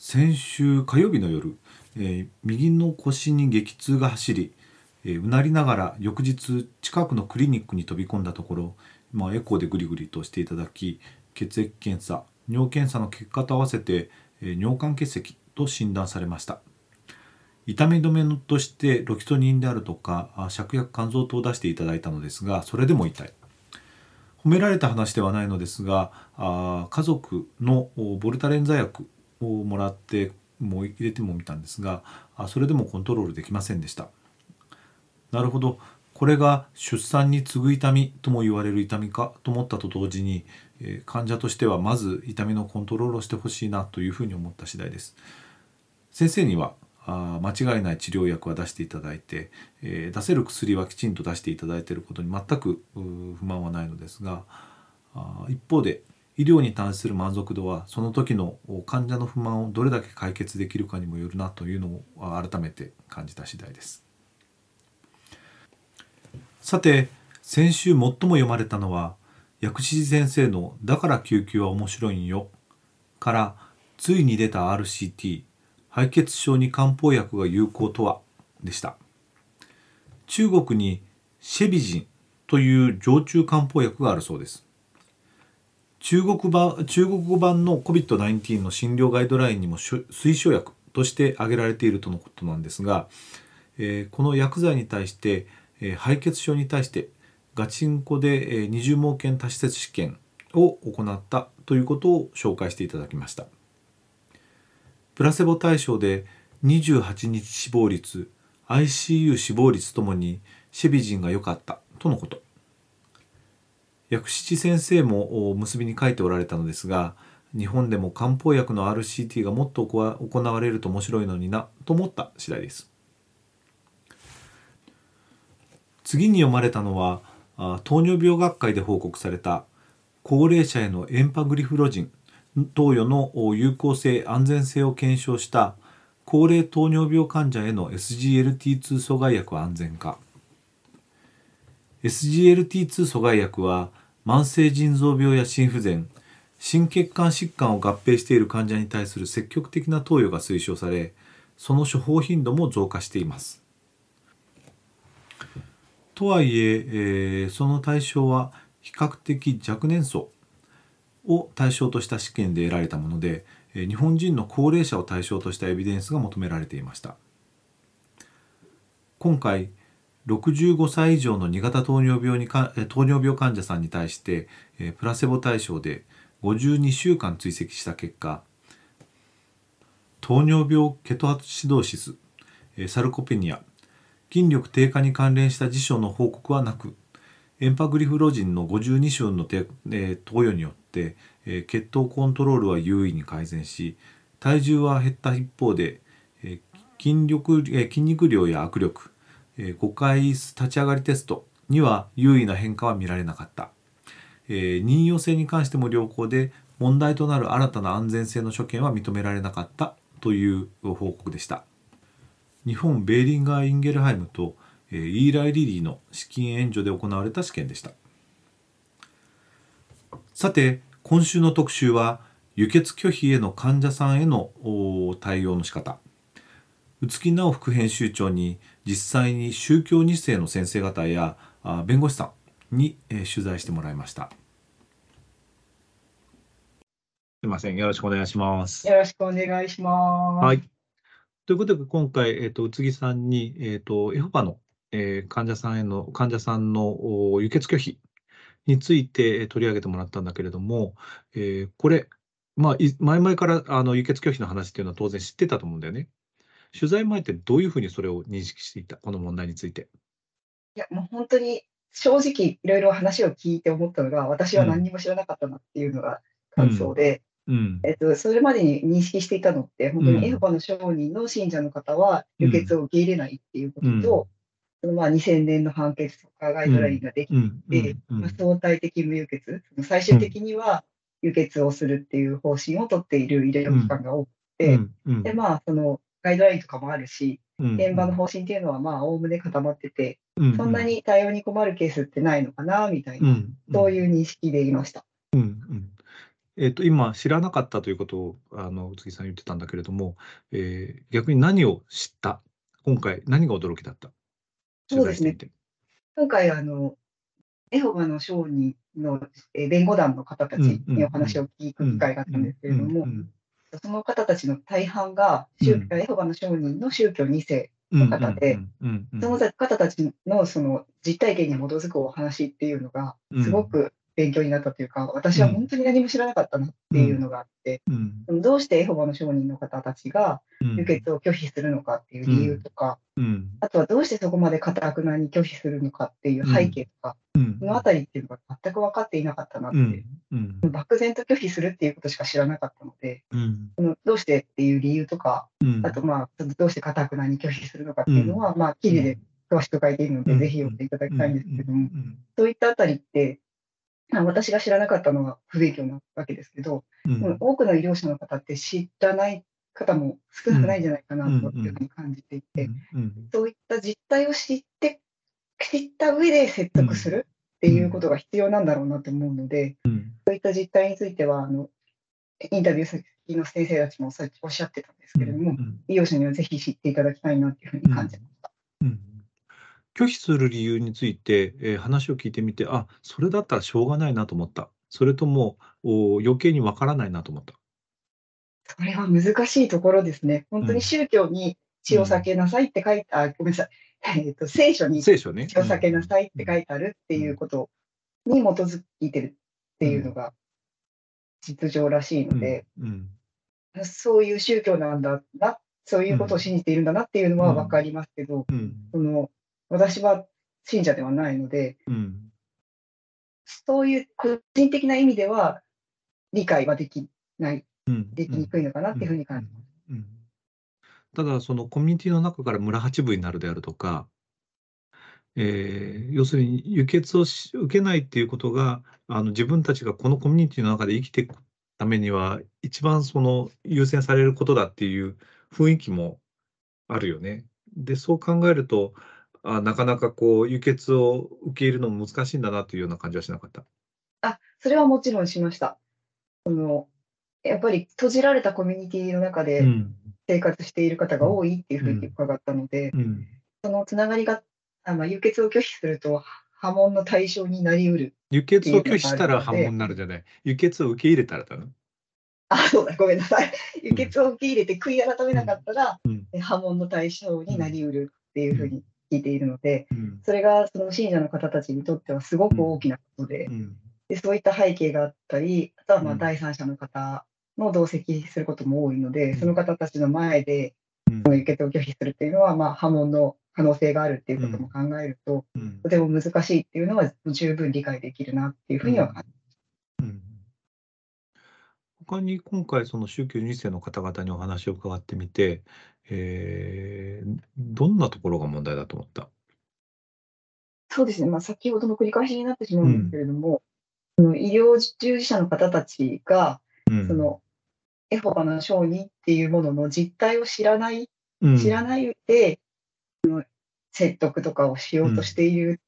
先週火曜日の夜、えー、右の腰に激痛が走り、えー、うなりながら翌日近くのクリニックに飛び込んだところ、まあ、エコーでグリグリとしていただき血液検査尿検査の結果と合わせて、えー、尿管結石と診断されました。痛み止めとしてロキソニンであるとか芍薬肝臓糖を出していただいたのですがそれでも痛い。褒められた話ではないのですがあ家族のボルタレン剤薬をもらってもう入れてもみたんですがあそれでもコントロールできませんでした。なるほど。これが出産に次ぐ痛みとも言われる痛みかと思ったと同時に、えー、患者としてはまず痛みのコントロールをしてほしいなというふうに思った次第です。先生にはあ間違いない治療薬は出していただいて、えー、出せる薬はきちんと出していただいていることに全く不満はないのですがあ一方で医療に対する満足度はその時の患者の不満をどれだけ解決できるかにもよるなというのを改めて感じた次第です。さて先週最も読まれたのは薬師寺先生の「だから救急は面白いんよ」からついに出た RCT 敗血症に漢方薬が有効とはでした。中国にシェビジンという常駐漢方薬があるそうです。中国版中国語版の COVID-19 の診療ガイドラインにも推奨薬として挙げられているとのことなんですが、えー、この薬剤に対して、えー、敗血症に対してガチンコで、えー、二重盲検多施設試験を行ったということを紹介していただきました。プラセボ対象で28日死亡率 ICU 死亡率ともにシェビジンが良かったとのこと。薬師先生も結びに書いておられたのですが日本でも漢方薬の RCT がもっと行われると面白いのになと思った次第です。次に読まれたのは糖尿病学会で報告された高齢者へのエンパグリフロジン投与の有効性安全性を検証した高齢糖尿病患者への SGLT2 阻害薬安全化 SGLT2 阻害薬は慢性腎臓病や心不全心血管疾患を合併している患者に対する積極的な投与が推奨されその処方頻度も増加しています。とはいええー、その対象は比較的若年層を対象とした試験で得られたもので日本人の高齢者を対象としたエビデンスが求められていました。今回65歳以上の2型糖尿病にか糖尿病患者さんに対してプラセボ対象で52週間追跡した結果糖尿病ケトアシドーシスサルコペニア筋力低下に関連した事象の報告はなくエンパグリフロジンの52週の投与によって、血糖コントロールは優位に改善し体重は減った一方で、筋力筋肉量や握力え5回立ち上がりテストには優位な変化は見られなかった、え任用性に関しても良好で問題となる新たな安全性の所見は認められなかったという報告でした。日本ベーリンガー・インゲルハイムと、えイーライ・リリーの資金援助で行われた試験でした。さて今週の特集は輸血拒否への患者さんへの対応の仕方。宇津木菜緒副編集長に実際に宗教2世の先生方や弁護士さんに、え取材してもらいました。すみません、よろしくお願いします。よろしくお願いします。はい。ということで、今回、えっ、ー、と、宇津木さんに、えっ、ー、と、エホパの、えー、患者さんへの、患者さんの輸血拒否について取り上げてもらったんだけれども、えー、これ、まあ、前々からあの輸血拒否の話っていうのは当然知ってたと思うんだよね。取材前ってどういうふうにそれを認識していた、この問題について？いや、もう本当に正直いろいろ話を聞いて思ったのが、私は何にも知らなかったなっていうのが感想で、うん。えっと、それまでに認識していたのって、本当にエホバの証人の信者の方は、輸血を受け入れないっていうことと、そのまあ2000年の判決とかガイドラインができうん。て、うん。まあ相対的無輸血、最終的には輸血をするっていう方針を取っている医療機関が多くて、うん。うん。で、まあ、そのガイドラインとかもあるし、うん現場の方針っていうのは、まあ、おおむね固まってて、うんそんなに対応に困るケースってないのかな、みたいな、うんそういう認識でいました。うんうん。えっと今知らなかったということをあの宇津木さん言ってたんだけれども、えー逆に何を知った？今回何が驚きだった？そうですね。今回、あの、エホバの証人のえー弁護団の方たちにお話を聞く機会があったんですけれども、その方たちの大半が、宗うん。エホバの証人の宗教2世、の方でその方たちのその実体験に基づくお話っていうのが、すごく勉強になったというか、私は本当に何も知らなかったなっていうのがあって、どうしてエホバの証人の方たちが輸血を拒否するのかっていう理由とか、あとはどうしてそこまで堅くなに拒否するのかっていう背景とか、そのあたりっていうのが全く分かっていなかったなって、漠然と拒否するっていうことしか知らなかったので、そのどうしてっていう理由とか、あとまあ、どうして堅くなに拒否するのかっていうのは、まあ、記事で詳しく書いているので、ぜひ読んでいただきたいんですけれども、そういったあたりって、まあ私が知らなかったのは不勉強なわけですけど、多くの医療者の方って知らない方も少なくないんじゃないかなというふうに感じていて、そういった実態を知って、知った上で説得するっていうことが必要なんだろうなと思うので、そういった実態については、あのインタビュー先の先生たちもおっしゃってたんですけれども、医療者にはぜひ知っていただきたいなというふうに感じました。拒否する理由について、えー話を聞いてみて、あそれだったらしょうがないなと思った。それともお余計にわからないなと思った。それは難しいところですね。本当に宗教に血を避けなさいって書いて、あ、ごめんなさい。えっと、聖書に。血を避けなさいって書いてあるっていうことに基づいてるっていうのが実情らしいので、うん。そういう宗教なんだな、そういうことを信じているんだなっていうのは分かりますけど、うん。その私は信者ではないので、うん。そういう個人的な意味では理解はできない、うんできにくいのかなっていうふうに感じます。うんただそのコミュニティの中から村八分になるであるとか、えー要するに輸血をし受けないっていうことがあの自分たちがこのコミュニティの中で生きていくためには一番その優先されることだっていう雰囲気もあるよね。でそう考えるとあなかなかこう輸血を受け入れるのも難しいんだなというような感じはしなかった。あ、それはもちろんしました。そのやっぱり閉じられたコミュニティの中でうん。生活している方が多いっていうふうに伺ったので、うん。そのつながりが、あまあ、輸血を拒否すると波紋の対象になりうる。輸血を拒否したら破門になるじゃない。輸血を受け入れたらだな。あ、そうだ、ごめんなさい。輸血を受け入れて悔い改めなかったら、うん。え波紋の対象になりうるっていうふうに聞いているので、うん。それがその信者の方たちにとってはすごく大きなことで、うんでそういった背景があったり、あとはまうん。あ第三者の方の同席することも多いので、うん。その方たちの前でうん。その輸血を拒否するっていうのは、まあ、波紋の可能性があるっていうことも考えると、うん。とても難しいっていうのは十分理解できるなっていうふうには感じうん。他に今回その宗教2世の方々にお話を伺ってみて、えーどんなところが問題だと思った？そうですね、まあ、先ほどの繰り返しになってしまうんですけれども、医療従事者の方たちが、うん。そのエホバの証人っていうものの実態を知らない、うん。知らないで、その説得とかをしようとしている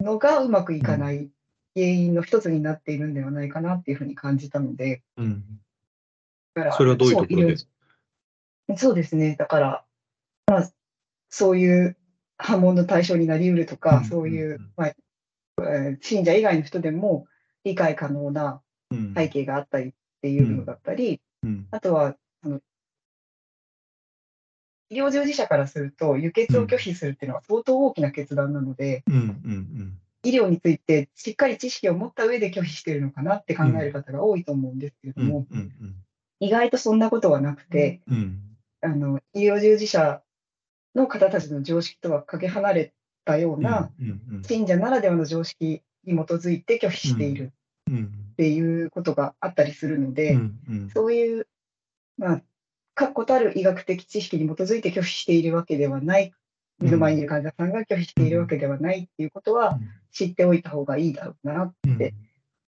のがうまくいかない原因の一つになっているんではないかなっていうふうに感じたので、うん。だからそれはどういうところで？そうですね、だから、まあ、そういう波紋の対象になりうるとか、うん。そういう、うん。まあえー信者以外の人でも理解可能なうん。背景があったりっていうのだったり、うん。あとはあの医療従事者からすると、輸血を拒否するっていうのは相当大きな決断なので、医療についてしっかり知識を持った上で拒否しているのかなって考える方が多いと思うんですけれどうん。も、うん。意外とそんなことはなくて、うん。あの医療従事者の方たちの常識とはかけ離れたような、信者ならではの常識に基づいて拒否している。っていうことがあったりするので、そういう、まあ、確固たる医学的知識に基づいて拒否しているわけではない、目の前にいる患者さんが拒否しているわけではないっていうことは知っておいた方がいいだろうなって、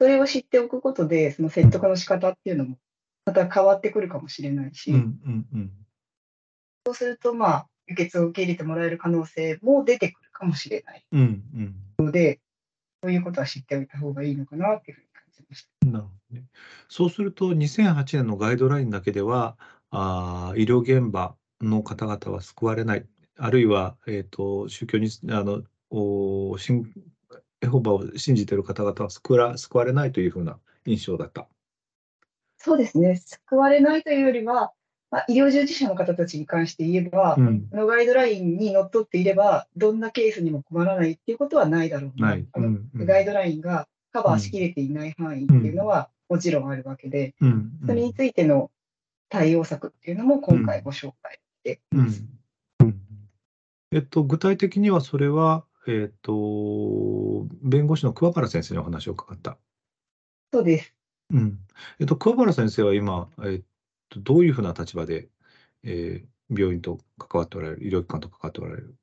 それを知っておくことで、その説得の仕方っていうのもまた変わってくるかもしれないし、そうすると、まあ、輸血を受け入れてもらえる可能性も出てくるかもしれない。ので、そういうことは知っておいた方がいいのかなっていうふうに感じました。なるほどね。そうすると、2008年のガイドラインだけでは、あ医療現場の方々は救われない、あるいは、えーと、宗教にあのお信エホバを信じている方々は救わ救われないというふうな印象だった。そうですね、救われないというよりは、まあ、医療従事者の方たちに関して言えば、うん、のガイドラインにのっとっていれば、どんなケースにも困らないっていうことはないだろうな、いあの、うんうん、ガイドラインがカバーしきれていない範囲っていうのはもちろんあるわけで、うんうん、それについての対応策っていうのも今回ご紹介しています。えっと、具体的にはそれは、えっと、弁護士の桑原先生にお話を伺った。そうです。うん。えっと、桑原先生は今、えっと、どういうふうな立場で、えー、病院と関わっておられる、医療機関と関わっておられる？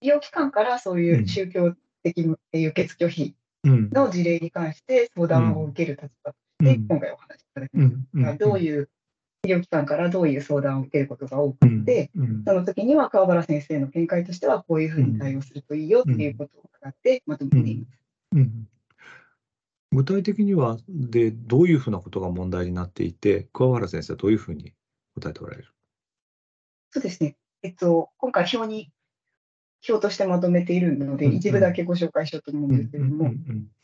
医療機関からそういう宗教的輸血拒否の事例に関して相談を受ける立場として、今回お話しいただきました。どういう医療機関からどういう相談を受けることが多くて、その時には川原先生の見解としては、こういうふうに対応するといいよっていうことを伺ってまとめています。具体的にはでどういうふうなことが問題になっていて、桑原先生はどういうふうに答えておられる？そうですね、えっと、今回表に、表としてまとめているので、うんうん、一部だけご紹介しようと思うんですけれども、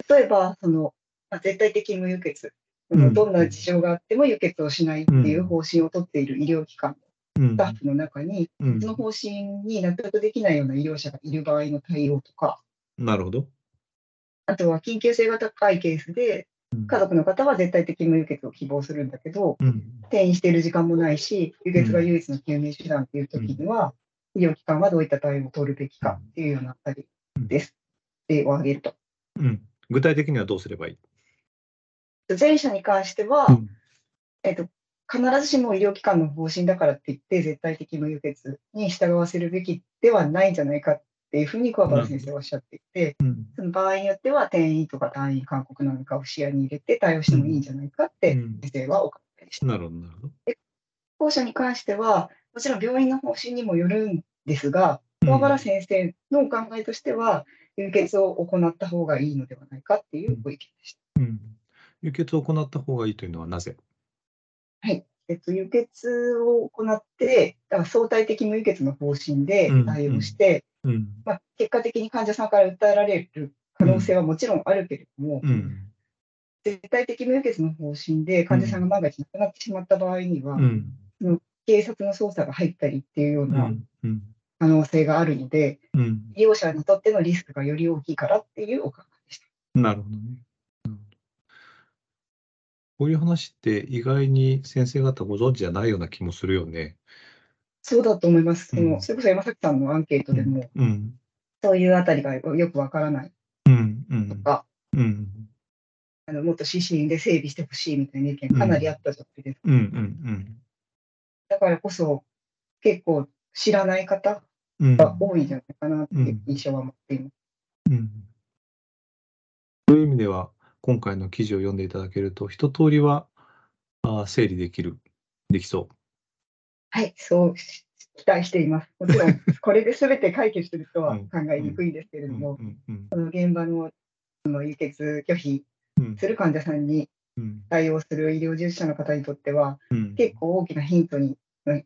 例えば、その、まあ、絶対的無輸血、うんうん、どんな事情があっても輸血をしないっていう方針を取っている医療機関スタッフの中に、うん、その方針に納得できないような医療者がいる場合の対応とか、なるほど。あとは緊急性が高いケースで、家族の方は絶対的無輸血を希望するんだけど、うん、転院している時間もないし、輸血が唯一の救命手段という時には、医療機関はどういった対応を取るべきかっていうようなあたりです。例を挙げると、うん。具体的にはどうすればいい？前者に関しては、うん、えっと、必ずしも医療機関の方針だからって言って、絶対的無輸血に従わせるべきではないんじゃないかっていうふうに桑原先生はおっしゃっていて、うん、その場合によっては転院とか退院勧告なんかを視野に入れて対応してもいいんじゃないかって先生はお考えでした。なるほど、なるほど。後者に関しては、もちろん病院の方針にもよるんですが、桑原先生のお考えとしては、輸血を行った方がいいのではないかっていうご意見でした。うん、輸血を行った方がいいというのはなぜ？はい。えっと、輸血を行って、だから相対的無輸血の方針で対応して、うん。うん、まあ、結果的に患者さんから訴えられる可能性はもちろんあるけれども、うん、絶対的無輸血の方針で患者さんが万が一亡くなってしまった場合には、その警察の捜査が入ったりっていうような可能性があるので、利用者にとってのリスクがより大きいからっていうお考えでした。なるほどね。こういう話って意外に先生方ご存知じゃないような気もするよね。そうだと思います。そのそれこそ山崎さんのアンケートでも、うん、そういうあたりがよくわからない。とか、うん。うん、あのもっと指針で整備してほしいみたいな意見かなりあったじゃないですか。だからこそ結構知らない方が多いんじゃないかなっていう印象は持っています。そういう意味では今回の記事を読んでいただけると一通りはあ整理できるできそう。はい、そう期待しています。もちろん、これで全て解決するとは考えにくいんですけれども、その現場のその輸血拒否する患者さんに対応する医療従事者の方にとっては、結構大きなヒントに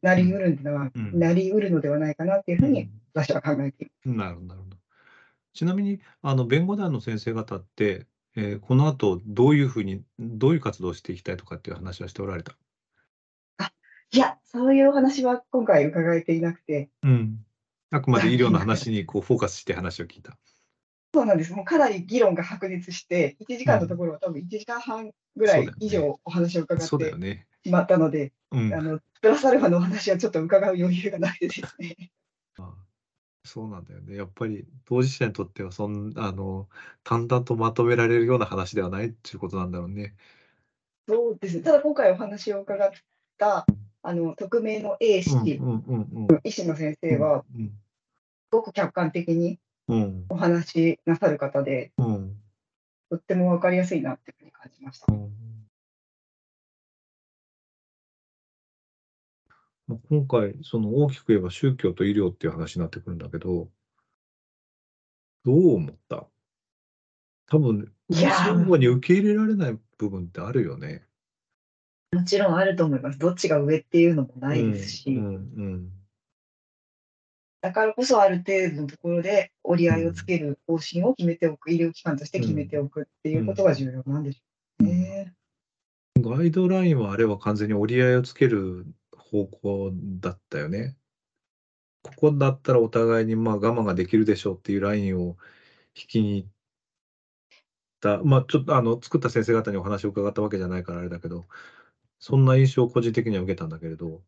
なりうるのでは、なりうるのではないかなっていうふうに私は考えています。なるほど、なるほど。ちなみに、あの弁護団の先生方って、えー、この後どういうふうに、どういう活動をしていきたいとかっていう話はしておられた？いや、そういうお話は今回伺えていなくて。うん。あくまで医療の話にこうフォーカスして話を聞いた。そうなんです。もうかなり議論が白熱して、1時間のところは多分1時間半ぐらい以上お話を伺ってしまったので、うん、あのプラスアルファのお話はちょっと伺う余裕がなくてですね。そうなんだよね。やっぱり当事者にとってはそんあの、淡々とまとめられるような話ではないっていうことなんだろうね。そうですね。ただ今回お話を伺った、あの、匿名の A 氏、医師の先生は、すごく客観的にお話しなさる方で、うん、とっても分かりやすいなっていうふうに感じました。うん今回、その大きく言えば宗教と医療っていう話になってくるんだけど、どう思った？多分、相互に受け入れられない部分ってあるよね。もちろんあると思います。どっちが上っていうのもないですし。うんうんうん、だからこそある程度のところで折り合いをつける方針を決めておく、医療機関として決めておくっていうことが重要なんでしょうね。ガイドラインはあれは完全に折り合いをつける方向だったよね。ここだったらお互いにまあ我慢ができるでしょうっていうラインを引きに行った、まあちょっとあの作った先生方にお話を伺ったわけじゃないからあれだけど、そんな印象を個人的には受けたんだけれど。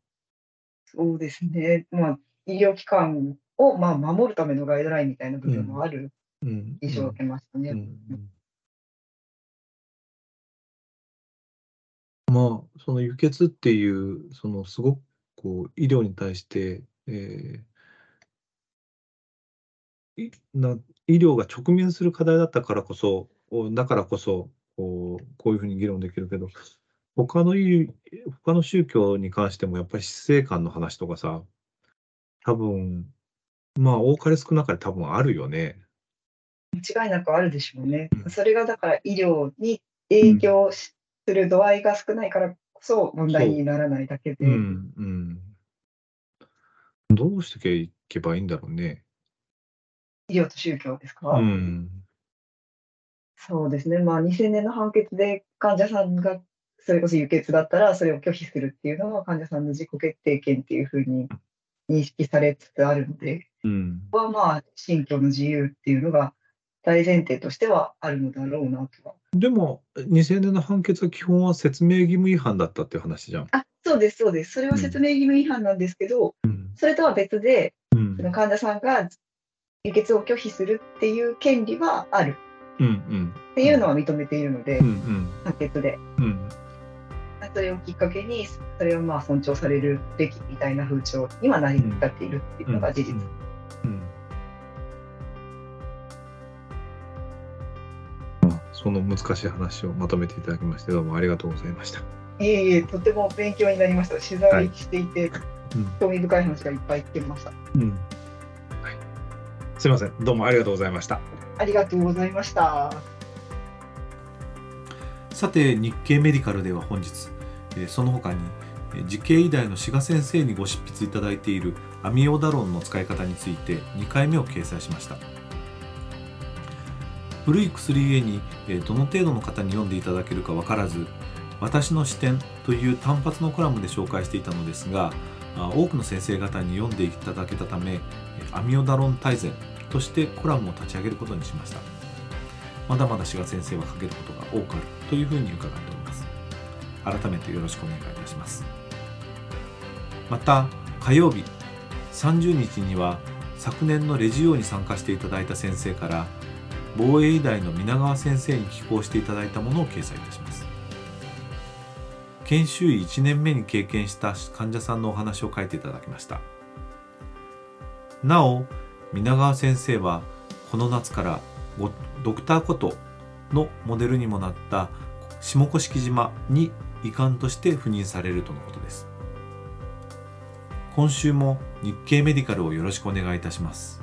そうですね。まあ医療機関をまあ守るためのガイドラインみたいな部分もある印象を受けましたね。うんうんうんまあ、その輸血っていう、そのすごくこう医療に対して、えー、いな医療が直面する課題だったからこそ、だからこそ、こうこういうふうに議論できるけど、他の他の宗教に関してもやっぱり死生観の話とかさ、多分まあ多かれ少なかれ多分あるよね。間違いなくあるでしょうね。うん、それがだから医療に影響しする度合いが少ないからこそ問題にならないだけで。うんうん、どうしていけばいいんだろうね。医療と宗教ですか、うん、そうですね、まあ、2000年の判決で患者さんがそれこそ輸血だったらそれを拒否するっていうのは患者さんの自己決定権っていうふうに認識されつつあるので、うん、はまあ信教の自由っていうのが大前提としてはあるのだろうなとは。でも、2000年の判決は基本は説明義務違反だったっていう話じゃん。あそうです、そうです。それは説明義務違反なんですけど、うん、それとは別で、うん、その患者さんが輸血を拒否するっていう権利はある、うんうん、っていうのは認めているので、うんうん、判決で。うんそれをきっかけに、それをまあ尊重されるべきみたいな風潮にはなり立っているっていうのが事実。うんその難しい話をまとめていただきましてどうもありがとうございました。いえいえ、とても勉強になりました。取材していて、はい、興味深い話がいっぱい聞けました。うん、はい。すみません、どうもありがとうございました。ありがとうございました。さて、日経メディカルでは本日、その他に慈恵医大の志賀先生にご執筆いただいているアミオダロンの使い方について2回目を掲載しました。古い薬絵にどの程度の方に読んでいただけるか分からず私の視点という単発のコラムで紹介していたのですが多くの先生方に読んでいただけたためアミオダロン大全としてコラムを立ち上げることにしました。まだまだ志賀先生は書けることが多くあるというふうに伺っております。改めてよろしくお願いいたします。また火曜日30日には昨年のレジオに参加していただいた先生から防衛医大の皆川先生に寄稿していただいたものを掲載いたします。研修医1年目に経験した患者さんのお話を書いていただきました。なお皆川先生はこの夏からドクターことのモデルにもなった下甑島に遺憾として赴任されるとのことです。今週も日経メディカルをよろしくお願いいたします。